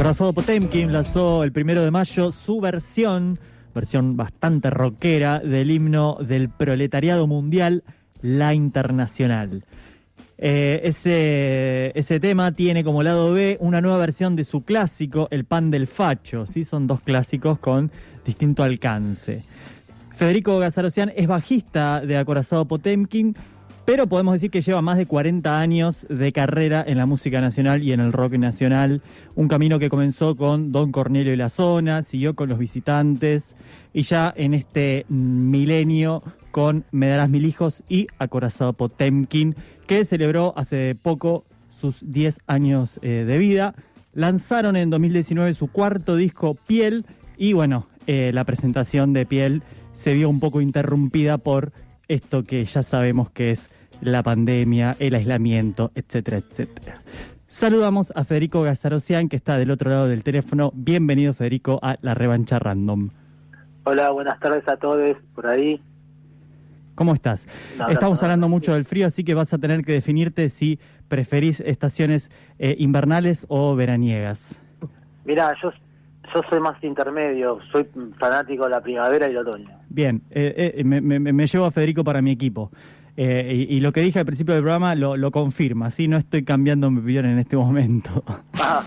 Corazado Potemkin lanzó el primero de mayo su versión, versión bastante rockera, del himno del proletariado mundial, La Internacional. Eh, ese, ese tema tiene como lado B una nueva versión de su clásico, El Pan del Facho. ¿sí? Son dos clásicos con distinto alcance. Federico Gazarocian es bajista de Acorazado Potemkin, pero podemos decir que lleva más de 40 años de carrera en la música nacional y en el rock nacional. Un camino que comenzó con Don Cornelio y la Zona, siguió con Los Visitantes y ya en este milenio con Me darás mil hijos y Acorazado Potemkin, que celebró hace poco sus 10 años eh, de vida. Lanzaron en 2019 su cuarto disco Piel y bueno, eh, la presentación de Piel se vio un poco interrumpida por esto que ya sabemos que es la pandemia, el aislamiento, etcétera, etcétera. Saludamos a Federico Gazarocian, que está del otro lado del teléfono. Bienvenido, Federico, a La Revancha Random. Hola, buenas tardes a todos por ahí. ¿Cómo estás? Estamos hablando mucho del frío, así que vas a tener que definirte si preferís estaciones eh, invernales o veraniegas. Mira, yo yo soy más intermedio, soy fanático de la primavera y el otoño. Bien, eh, eh, me, llevo a Federico para mi equipo. Eh, y, lo que dije al principio del programa lo, confirma, ¿sí? No estoy cambiando mi opinión en este momento. Ah.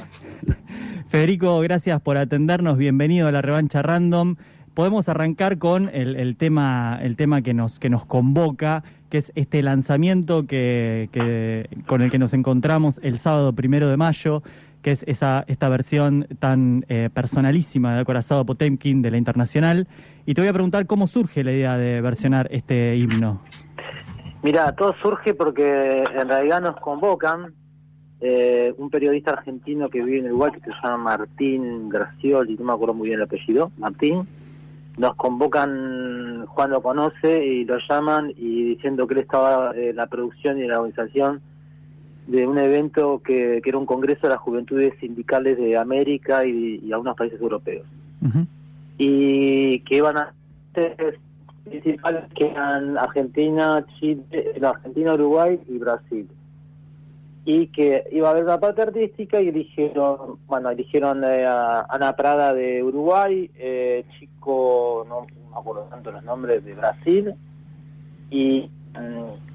Federico, gracias por atendernos, bienvenido a la revancha random. Podemos arrancar con el, tema, el tema que, nos, que nos convoca, que es este lanzamiento que, que, con el que nos encontramos el sábado primero de mayo, que es esa, esta versión tan eh, personalísima de Acorazado Potemkin de la Internacional. Y te voy a preguntar cómo surge la idea de versionar este himno. Mira, todo surge porque en realidad nos convocan eh, un periodista argentino que vive en Uruguay que se llama Martín Gracioli, no me acuerdo muy bien el apellido, Martín. Nos convocan, Juan lo conoce y lo llaman y diciendo que él estaba en la producción y en la organización de un evento que, era un congreso de las juventudes sindicales de América y, algunos países europeos. Y que iban a principales que eran Argentina, Chile, Argentina, Uruguay y Brasil. Y que iba a haber una parte artística y eligieron, bueno, eligieron eh, a Ana Prada de Uruguay, eh, Chico, no, me acuerdo tanto los nombres, de Brasil, y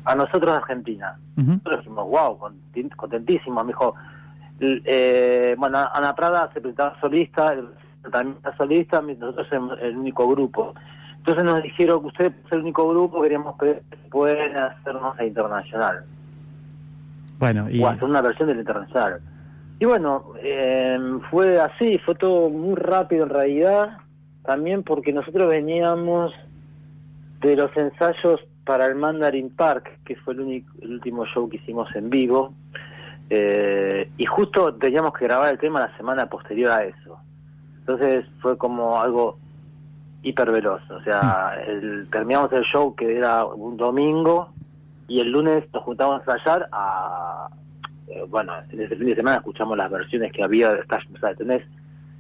a nosotros Argentina. Nosotros dijimos, wow, contentísimos. Me dijo, eh, bueno, Ana Prada se presentaba solista, también está solista, nosotros somos el único grupo. Entonces nos dijeron que ustedes es el único grupo, queríamos que pueden hacernos la internacional. Bueno, y... O hacer una versión de la internacional. Y bueno, eh, fue así, fue todo muy rápido en realidad, también porque nosotros veníamos de los ensayos para el Mandarin Park, que fue el, único, el último show que hicimos en vivo, eh, y justo teníamos que grabar el tema la semana posterior a eso. Entonces fue como algo hiper veloz, o sea, el, terminamos el show que era un domingo y el lunes nos juntamos a ensayar a... Eh, bueno, en ese fin de semana escuchamos las versiones que había, o sea, tenés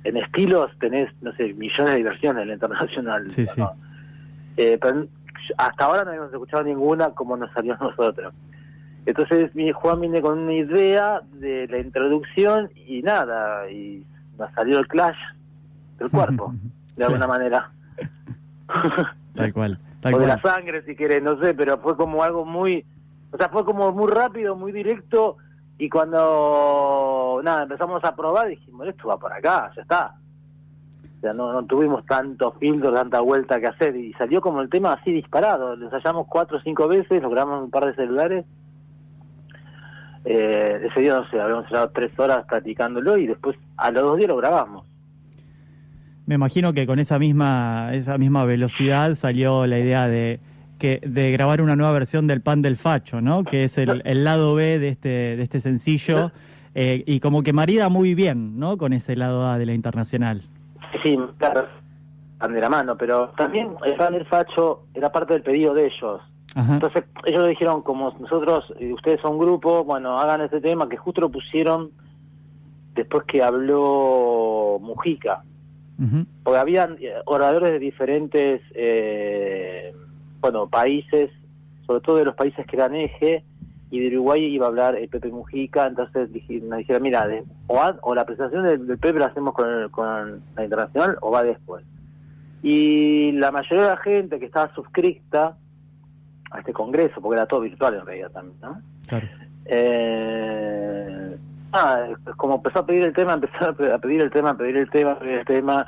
en estilos tenés, no sé, millones de versiones en la internacional. Sí, sí. Eh, pero hasta ahora no habíamos escuchado ninguna como nos salió a nosotros. Entonces mi Juan viene con una idea de la introducción y nada, y nos salió el clash del cuerpo, de alguna manera. tal cual. o de la sangre si querés, no sé, pero fue como algo muy, o sea, fue como muy rápido, muy directo, y cuando, nada, empezamos a probar, dijimos, esto va por acá, ya está. O sea, no, tuvimos tantos filtros, tanta vuelta que hacer y salió como el tema así disparado. Lo ensayamos cuatro o cinco veces, lo grabamos en un par de celulares. Eh, ese día, no sé, habíamos estado tres horas practicándolo y después a los dos días lo grabamos. Me imagino que con esa misma, esa misma velocidad salió la idea de que de grabar una nueva versión del Pan del Facho, ¿no? Que es el, el lado B de este, de este sencillo. Eh, y como que marida muy bien, ¿no? Con ese lado A de la internacional. Sí, claro, de la mano, pero también el plan del facho era parte del pedido de ellos. Entonces ellos dijeron, como nosotros, eh, ustedes son un grupo, bueno, hagan este tema, que justo lo pusieron después que habló Mujica. Porque habían eh, oradores de diferentes, eh, bueno, países, sobre todo de los países que eran eje, y de Uruguay iba a hablar el Pepe Mujica, entonces nos dijeron, mira, de, o, o, la presentación del, Pepe la hacemos con, con la internacional o va después. Y la mayoría de la gente que estaba suscrita a este congreso, porque era todo virtual en realidad también, ¿no? Claro. Eh, ah, como empezó a pedir el tema, empezó a pedir el tema, a pedir el tema, a pedir el tema,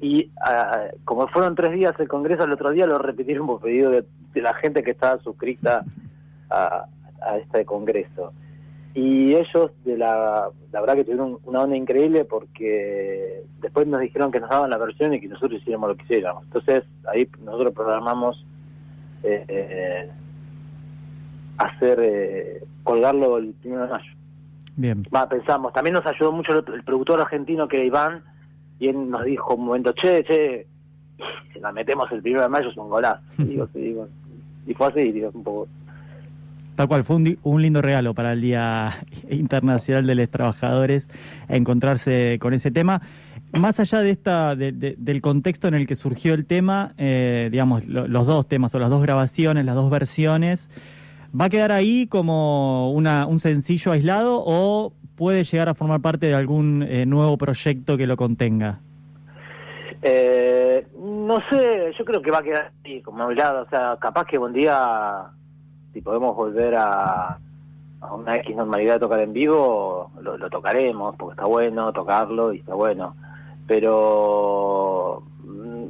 y ah, como fueron tres días el congreso, el otro día lo repitieron por pedido de, la gente que estaba suscrita a, este congreso. Y ellos, de la, la verdad que tuvieron una onda increíble porque después nos dijeron que nos daban la versión y que nosotros hiciéramos lo que hiciéramos. Entonces ahí nosotros programamos eh, eh hacer, eh, colgarlo el primero de mayo. Bien. pensamos, también nos ayudó mucho el, productor argentino que era Iván y él nos dijo un momento, che, che, si la metemos el primero de mayo es un golazo. digo, sí, digo, y fue así, digo, un poco Tal cual, fue un, lindo regalo para el Día Internacional de los Trabajadores encontrarse con ese tema. Más allá de esta, del contexto en el que surgió el tema, eh, digamos, los dos temas o las dos grabaciones, las dos versiones, ¿va a quedar ahí como una, un sencillo aislado o puede llegar a formar parte de algún eh, nuevo proyecto que lo contenga? Eh, no sé, yo creo que va a quedar ahí como aislado, o sea, capaz que un día si podemos volver a, una X normalidad de tocar en vivo, lo, tocaremos, porque está bueno tocarlo y está bueno. Pero mm,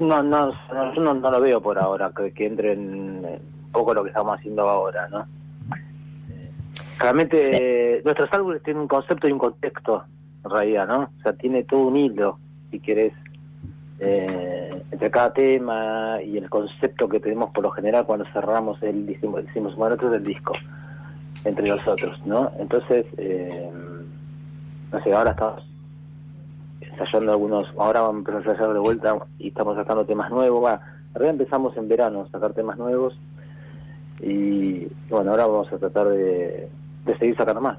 no, no, yo no, lo veo por ahora, que, que entre en un poco lo que estamos haciendo ahora, ¿no? Realmente nuestros álbumes tienen un concepto y un contexto, en realidad, ¿no? O sea, tiene todo un hilo, si querés, eh, entre cada tema y el concepto que tenemos por lo general cuando cerramos el decimos, decimos bueno, esto es el disco, entre nosotros, ¿no? Entonces, eh, no sé, ahora estamos ensayando algunos, ahora vamos a empezar a ensayar de vuelta y estamos sacando temas nuevos, bueno, empezamos en verano a sacar temas nuevos y bueno, ahora vamos a tratar de, seguir sacando más.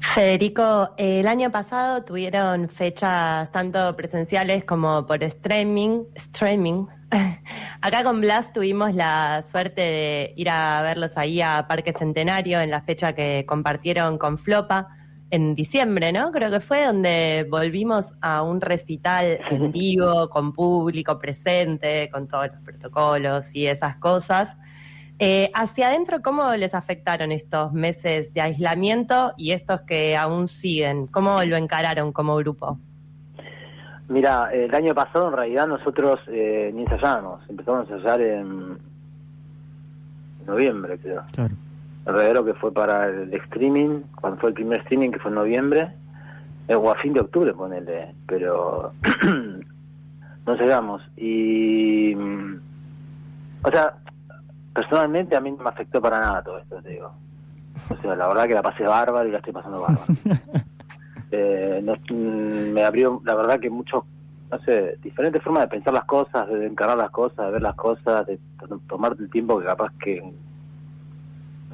Federico, el año pasado tuvieron fechas tanto presenciales como por streaming. streaming. Acá con Blas tuvimos la suerte de ir a verlos ahí a Parque Centenario en la fecha que compartieron con Flopa en diciembre, ¿no? Creo que fue donde volvimos a un recital en vivo, con público presente, con todos los protocolos y esas cosas. Eh, hacia adentro, ¿cómo les afectaron estos meses de aislamiento y estos que aún siguen? ¿Cómo lo encararon como grupo? Mira, el año pasado en realidad nosotros eh, ni ensayábamos, empezamos a ensayar en noviembre, creo. Claro. Alrededor que fue para el streaming, cuando fue el primer streaming que fue en noviembre, eh, o a fin de octubre, ponele, pero no ensayamos. Y. Mm, o sea, personalmente a mí no me afectó para nada todo esto, te digo. O sea, la verdad que la pasé bárbaro y la estoy pasando bárbaro. eh, mm, me abrió, la verdad que mucho, no sé, diferentes formas de pensar las cosas, de encarar las cosas, de ver las cosas, de tomarte el tiempo que capaz que,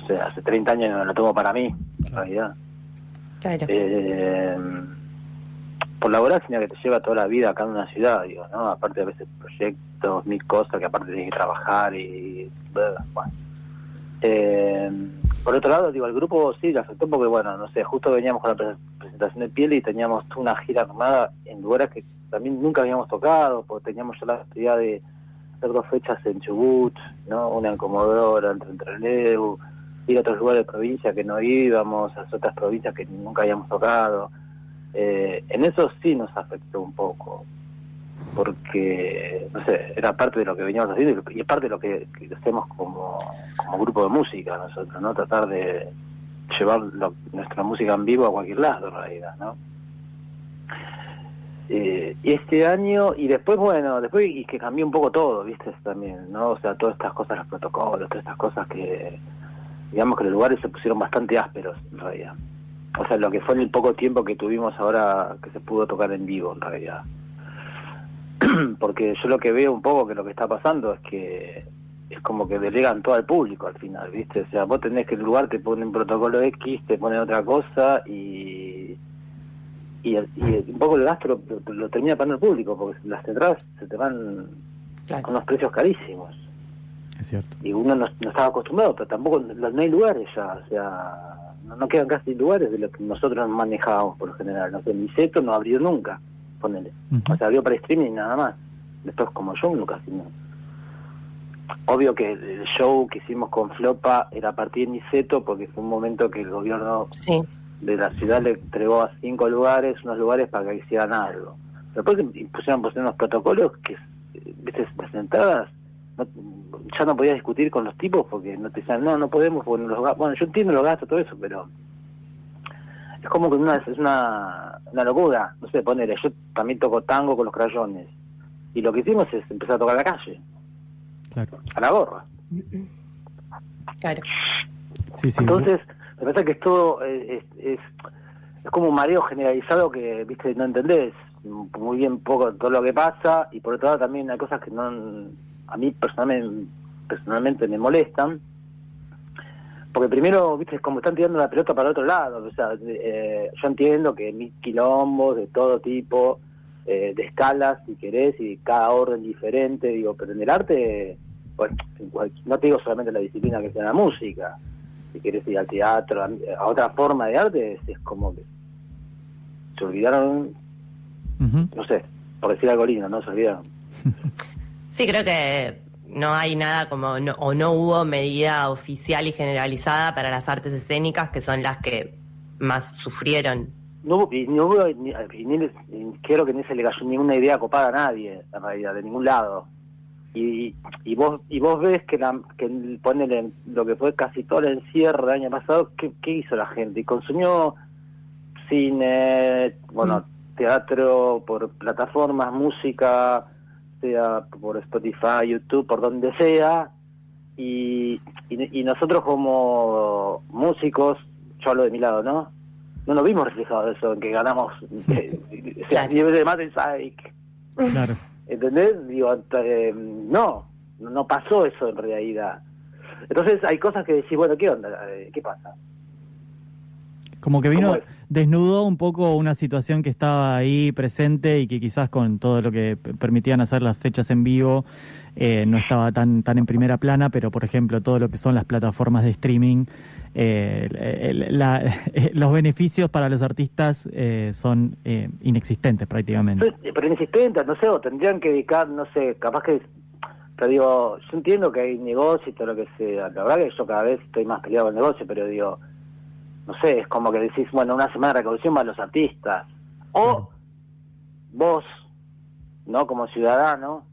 o sea, hace 30 años no lo tomo para mí, en realidad. Claro. Eh, por laboral, sino que te lleva toda la vida acá en una ciudad, digo, ¿no? Aparte de a veces proyectos, mil cosas que aparte tienes que trabajar y... Bueno. Eh, por otro lado, digo, el grupo sí le afectó porque, bueno, no sé, justo veníamos con la presentación de piel y teníamos una gira armada en lugares que también nunca habíamos tocado, porque teníamos ya la actividad de hacer dos fechas en Chubut, ¿no? Una en Comodoro, en Trentreneu, ir a otros lugares de provincia que no íbamos, a otras provincias que nunca habíamos tocado eh, en eso sí nos afectó un poco, porque, no sé, era parte de lo que veníamos haciendo y es parte de lo que, hacemos como, como grupo de música nosotros, ¿no? Tratar de llevar nuestra música en vivo a cualquier lado, en realidad, ¿no? Eh, y este año, y después, bueno, después y que cambió un poco todo, ¿viste? También, ¿no? O sea, todas estas cosas, los protocolos, todas estas cosas que, digamos que los lugares se pusieron bastante ásperos, en realidad o sea, lo que fue en el poco tiempo que tuvimos ahora que se pudo tocar en vivo, en realidad. Porque yo lo que veo un poco que lo que está pasando es que es como que delegan todo al público al final, ¿viste? O sea, vos tenés que el lugar te pone un protocolo X, te pone otra cosa y y, un poco el gasto lo, termina pagando el público, porque las entradas se te van con unos precios carísimos. Es cierto. Y uno no, no estaba acostumbrado, pero tampoco no, no hay lugares ya, o sea, no, no quedan casi lugares de lo que nosotros manejábamos por lo general. No sé, Niceto no abrió nunca, ponele. Ujú. O sea, abrió para streaming nada más. Después como show no casi no. Obvio que el show que hicimos con Flopa era a partir de Niceto porque fue un momento que el gobierno Sí. de la ciudad le entregó a cinco lugares, unos lugares para que hicieran algo. Después pusieron, pusieron unos protocolos que, eh, viste, las entradas, no- ya no podías discutir con los tipos porque no te decían, no, no podemos, porque los ga-". bueno, yo entiendo los gastos, todo eso, pero es como que una, es una, una locura. No sé, ponele, yo también toco tango con los crayones. Y lo que hicimos es empezar a tocar a la calle, Claro. a la gorra. Claro. Sí, sí. Entonces, me parece que esto es, es, es, es como un mareo generalizado que, viste, no entendés muy bien poco todo lo que pasa y por otro lado también hay cosas que no a mí personalmente, personalmente me molestan. Porque primero, viste, como están tirando la pelota para el otro lado. O sea, eh, yo entiendo que mil quilombos de todo tipo, eh, de escalas, si querés, y cada orden diferente, digo, pero en el arte, bueno, no te digo solamente la disciplina que sea la música, si querés ir al teatro, a, otra forma de arte, es, es como que se olvidaron, no sé, por decir algo lindo, ¿no? Se olvidaron. Sí, creo que no hay nada como, no- o no hubo medida oficial y generalizada para las artes escénicas, que son las que más sufrieron. No hubo, y no hubo, ni, y ni quiero que ni se le cayó ninguna idea copada a nadie, en realidad, de ningún lado. Y, y vos y vos ves que, la, que el- ponele lo que fue casi todo el encierro del año pasado, ¿qué, qué hizo la gente? Y consumió cine, bueno, teatro por plataformas, música, sea por Spotify, YouTube, por donde sea. Y, y, y nosotros como músicos, yo hablo de mi lado, ¿no? No nos vimos reflejados eso, en que ganamos eh, o sea, Claro. nivel de Matten Psych. Claro. ¿Entendés? Digo, eh, no, no pasó eso en realidad. Entonces hay cosas que decís, bueno, ¿qué onda? Eh, ¿Qué pasa? Como que vino, desnudó un poco una situación que estaba ahí presente y que quizás con todo lo que permitían hacer las fechas en vivo eh, no estaba tan, tan en primera plana, pero por ejemplo todo lo que son las plataformas de streaming, eh, el- la- los beneficios para los artistas eh, son eh, inexistentes prácticamente. Pero pero insistentes, no sé, o tendrían que dedicar, no sé, capaz que... Pero digo, yo entiendo que hay negocio y todo lo que sea. La verdad que yo cada vez estoy más peleado con el negocio, pero digo, no sé, es como que decís, bueno, una semana de recaudación para los artistas. O vos, ¿no? Como ciudadano,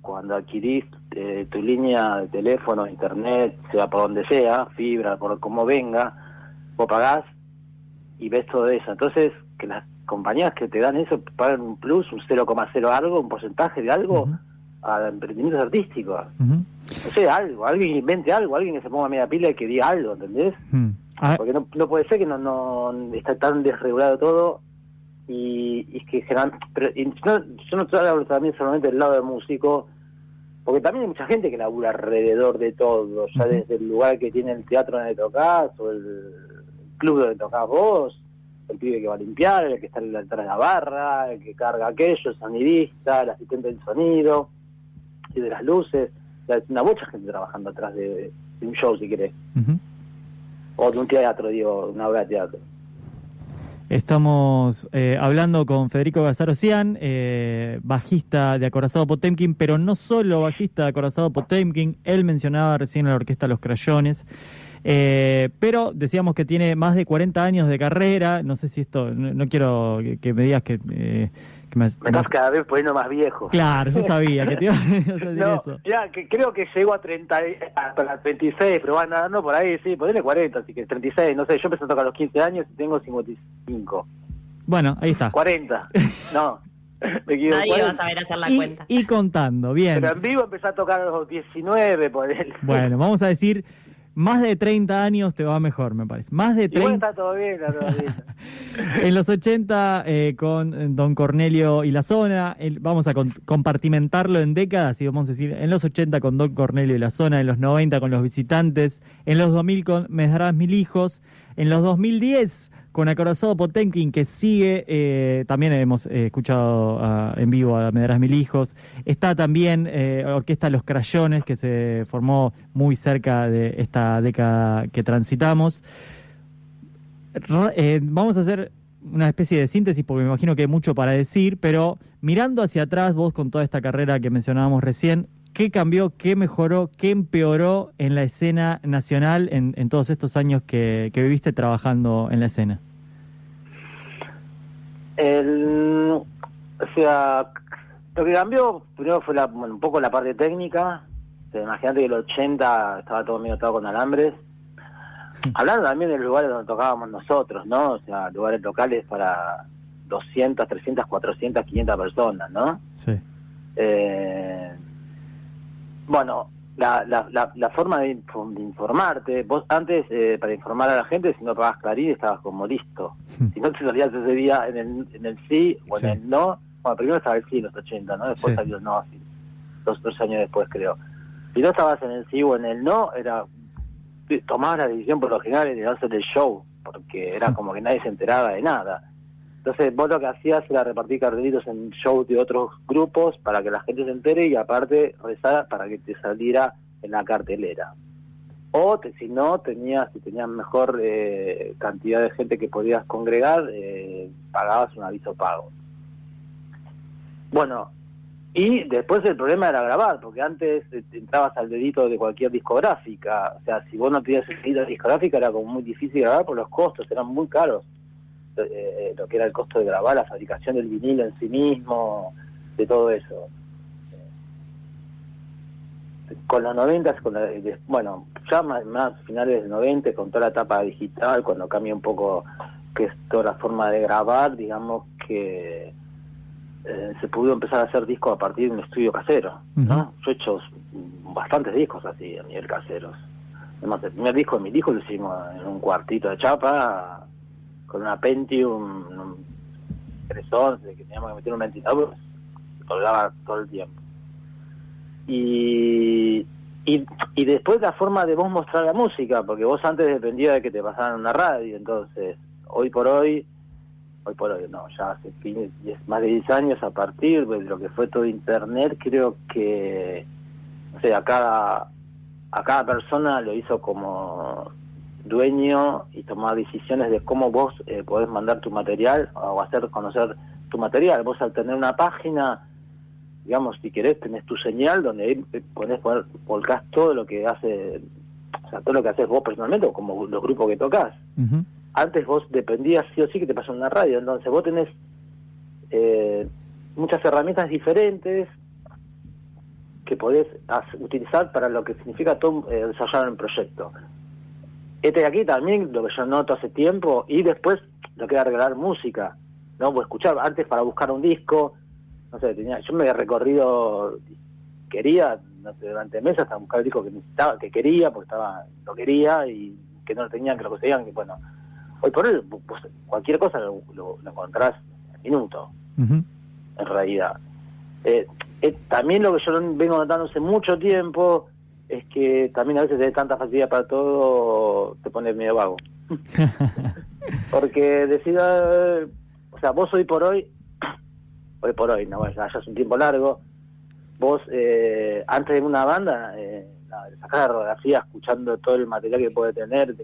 cuando adquirís eh, tu línea de teléfono, internet, sea por donde sea, fibra, por como venga, vos pagás y ves todo eso. Entonces, que las compañías que te dan eso pagan un plus, un 0,0 algo, un porcentaje de algo Ujú, a emprendimientos artísticos. No sé, algo, alguien invente algo, alguien que se ponga media pila y que diga algo, ¿entendés? Ah, Porque no, no puede ser que no, no está tan desregulado todo y, y que generan... Pero, y no- yo no hablo también solamente del lado del músico, porque también hay mucha gente que labura alrededor de todo, ya desde el lugar que tiene el teatro donde tocás, o el club donde tocás vos, el pibe que va a limpiar, el que está detrás de la barra, el que carga aquello, el sonidista, el asistente del sonido, y de las luces. Una mucha gente trabajando atrás de, de un show, si querés. O de un teatro, digo, una obra de teatro. Estamos eh, hablando con Federico Gazarocian, eh, bajista de Acorazado Potemkin, pero no solo bajista de Acorazado Potemkin, él mencionaba recién a la orquesta Los Crayones, eh, pero decíamos que tiene más de 40 años de carrera, no sé si esto, no, no quiero que, que me digas que, eh, que me, Me estás cada vez poniendo más viejo. Claro, yo sabía que te iba a decir No, eso. ya, que creo que llegó a 30, y- hasta las 26, pero van andando por ahí, sí, ponele 40, así que 36, no sé, yo empecé a tocar a los 15 años y tengo 55. Bueno, ahí está. 40, no, me equivoco. Nadie va a 40. saber hacer la Y, cuenta. y contando, bien. Pero en vivo empecé a tocar a los 19, por él. Bueno, vamos a decir, más de 30 años te va mejor, me parece. Más de Igual 30. está todo bien, está todo bien. En los 80 eh, con eh, Don Cornelio y la zona, el- vamos a con- compartimentarlo en décadas y vamos a decir, en los 80 con Don Cornelio y la zona, en los 90 con los visitantes, en los 2000 con Me darás mil hijos, en los 2010 con Acorazado Potenkin que sigue, eh, también hemos eh, escuchado ah, en vivo a Medras Mil Hijos, está también eh, Orquesta Los Crayones que se formó muy cerca de esta década que transitamos. vamos a hacer una especie de síntesis porque me imagino que hay mucho para decir, pero mirando hacia atrás, vos con toda esta carrera que mencionábamos recién, ¿qué cambió, qué mejoró, qué empeoró en la escena nacional en, todos estos años que, viviste trabajando en la escena? o sea, lo que cambió primero fue un poco la parte técnica. imagínate que el 80 estaba todo medio atado con alambres Hablando también de los lugares donde tocábamos nosotros, ¿no? O sea, lugares locales para 200, 300, 400, 500 personas, ¿no? Sí. Eh, bueno, la, la, la, forma de, informarte, vos antes, eh, para informar a la gente, si no pagabas Clarín, estabas como listo. Hmm. Si no te salías ese día en el, en el sí o en el no, bueno, primero estaba el sí en los 80, ¿no? Después salió el no, así, dos, dos años después, creo. Si no estabas en el sí o en el no, era tomabas la decisión por lo general de hacer el show, porque era como que nadie se enteraba de nada. Entonces vos lo que hacías era repartir cartelitos en shows de otros grupos para que la gente se entere y aparte rezar para que te saliera en la cartelera. O si no, tenías, si tenías mejor eh, cantidad de gente que podías congregar, eh, pagabas un aviso pago. Bueno, y después el problema era grabar, porque antes eh, entrabas al dedito de cualquier discográfica. O sea, si vos no tenías el dedito de discográfica era como muy difícil grabar por los costos, eran muy caros. Eh, eh, lo que era el costo de grabar, la fabricación del vinilo en sí mismo, de todo eso. Con los 90, con bueno, ya más, más finales de 90, con toda la etapa digital, cuando cambia un poco que es toda la forma de grabar, digamos que eh, se pudo empezar a hacer discos a partir de un estudio casero, ¿no? Yo he hecho bastantes discos así a nivel caseros. Además, el primer disco de mi disco lo hicimos en un cuartito de chapa con una Pentium, un 311 que teníamos que meter un ventilador, colgaba todo el tiempo. Y, y, y después la forma de vos mostrar la música, porque vos antes dependía de que te pasaran una radio, entonces hoy por hoy hoy por hoy no, ya hace más de 10 años a partir de lo que fue todo Internet, creo que, o sea, a cada, a cada persona lo hizo como dueño y tomar decisiones de cómo vos eh, podés mandar tu material o hacer conocer tu material. Vos al tener una página, digamos, si querés, tenés tu señal donde ahí podés poner, volcás todo lo que hace, o sea, todo lo que haces vos personalmente o como los grupos que tocas antes vos dependías sí o sí que te pasó en la radio, entonces vos tenés eh, muchas herramientas diferentes que podés utilizar para lo que significa todo, eh, desarrollar un proyecto. Este de aquí también, lo que yo noto hace tiempo, y después lo que era regalar música, ¿no? O escuchar, antes para buscar un disco, no sé, tenía, yo me había recorrido, quería, durante meses hasta buscar el disco que necesitaba, que quería, porque estaba, lo quería, y que no lo tenían, que lo conseguían, que bueno, hoy por hoy pues, cualquier cosa lo, lo, encontrás en minuto, en realidad. Eh, eh, también lo que yo vengo notando hace mucho tiempo es que también a veces de tanta facilidad para todo te pone medio vago. Porque decida, o sea, vos hoy por hoy, hoy por hoy, no, ya, es un tiempo largo, vos eh, antes de una banda, eh, sacar la radiografía escuchando todo el material que puede tener,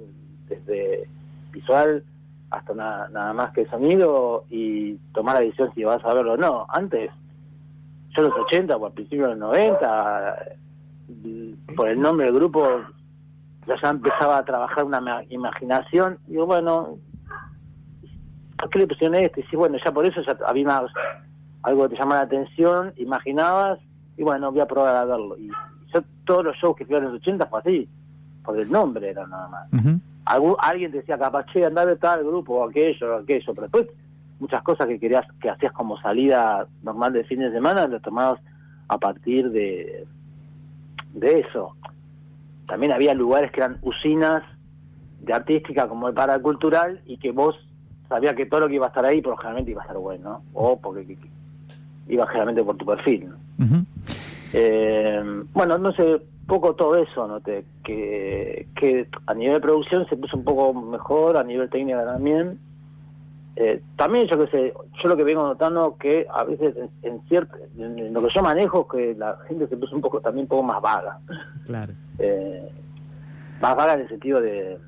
desde visual hasta nada más que sonido y tomar la decisión si vas a verlo o no. Antes, yo los 80 o al principio de los 90, por el nombre del grupo, ya empezaba a trabajar una imaginación. Y digo, bueno, ¿por qué le pusieron este? Y sí, bueno, ya por eso ya había algo que te llamaba la atención, imaginabas, y bueno, voy a probar a verlo. Y yo todos los shows que fui a los 80 fue así, por el nombre era nada más alguien decía capaz, che, andá a tal grupo, o aquello, o aquello, pero después muchas cosas que querías, que hacías como salida normal de fin de semana, las tomabas a partir de, de eso. También había lugares que eran usinas de artística como el paracultural y que vos sabías que todo lo que iba a estar ahí, pero generalmente iba a estar bueno, o porque iba generalmente por tu perfil. eh, bueno, no sé, poco todo eso noté, que, que a nivel de producción se puso un poco mejor, a nivel técnico también, eh, también yo que sé, yo lo que vengo notando que a veces en, cierto, en lo que yo manejo que la gente se puso un poco también un poco más vaga. Claro. Eh, más vaga en el sentido de,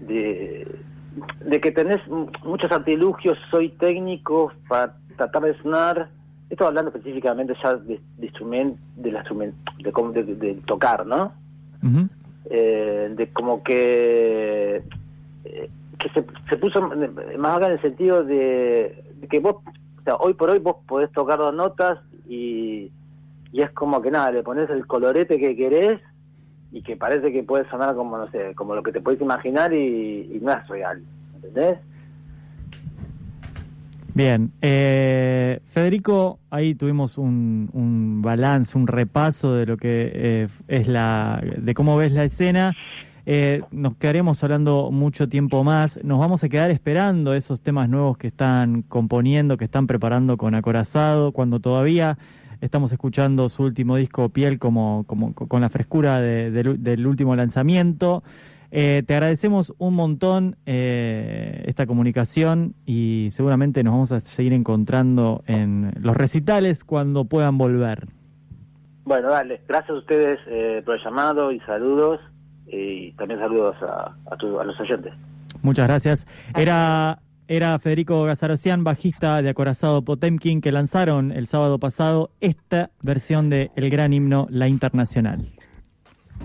de de que tenés muchos artilugios, soy técnico para tratar de sonar, esto hablando específicamente ya de, de instrumento, de, la de, de, tocar, ¿no? eh, de como que eh, que se, se puso más acá en el sentido de, que vos, o sea, hoy por hoy vos podés tocar dos notas y, y es como que nada, le pones el colorete que querés y que parece que puede sonar como, no sé, como lo que te puedes imaginar y, no es real, ¿entendés? Bien, eh, Federico, ahí tuvimos un, un, balance, un repaso de lo que eh, es la, de cómo ves la escena. Eh, nos quedaremos hablando mucho tiempo más. Nos vamos a quedar esperando esos temas nuevos que están componiendo, que están preparando con Acorazado, cuando todavía Estamos escuchando su último disco, Piel, como, como con la frescura del último lanzamiento. Eh, te agradecemos un montón eh, esta comunicación y seguramente nos vamos a seguir encontrando en los recitales cuando puedan volver. Bueno, dale. Gracias a ustedes eh, por el llamado y saludos. Y también saludos a, a los oyentes. Muchas gracias. Era era Federico Gazarocian, bajista de Acorazado Potemkin, que lanzaron el sábado pasado esta versión de El Gran Himno La Internacional.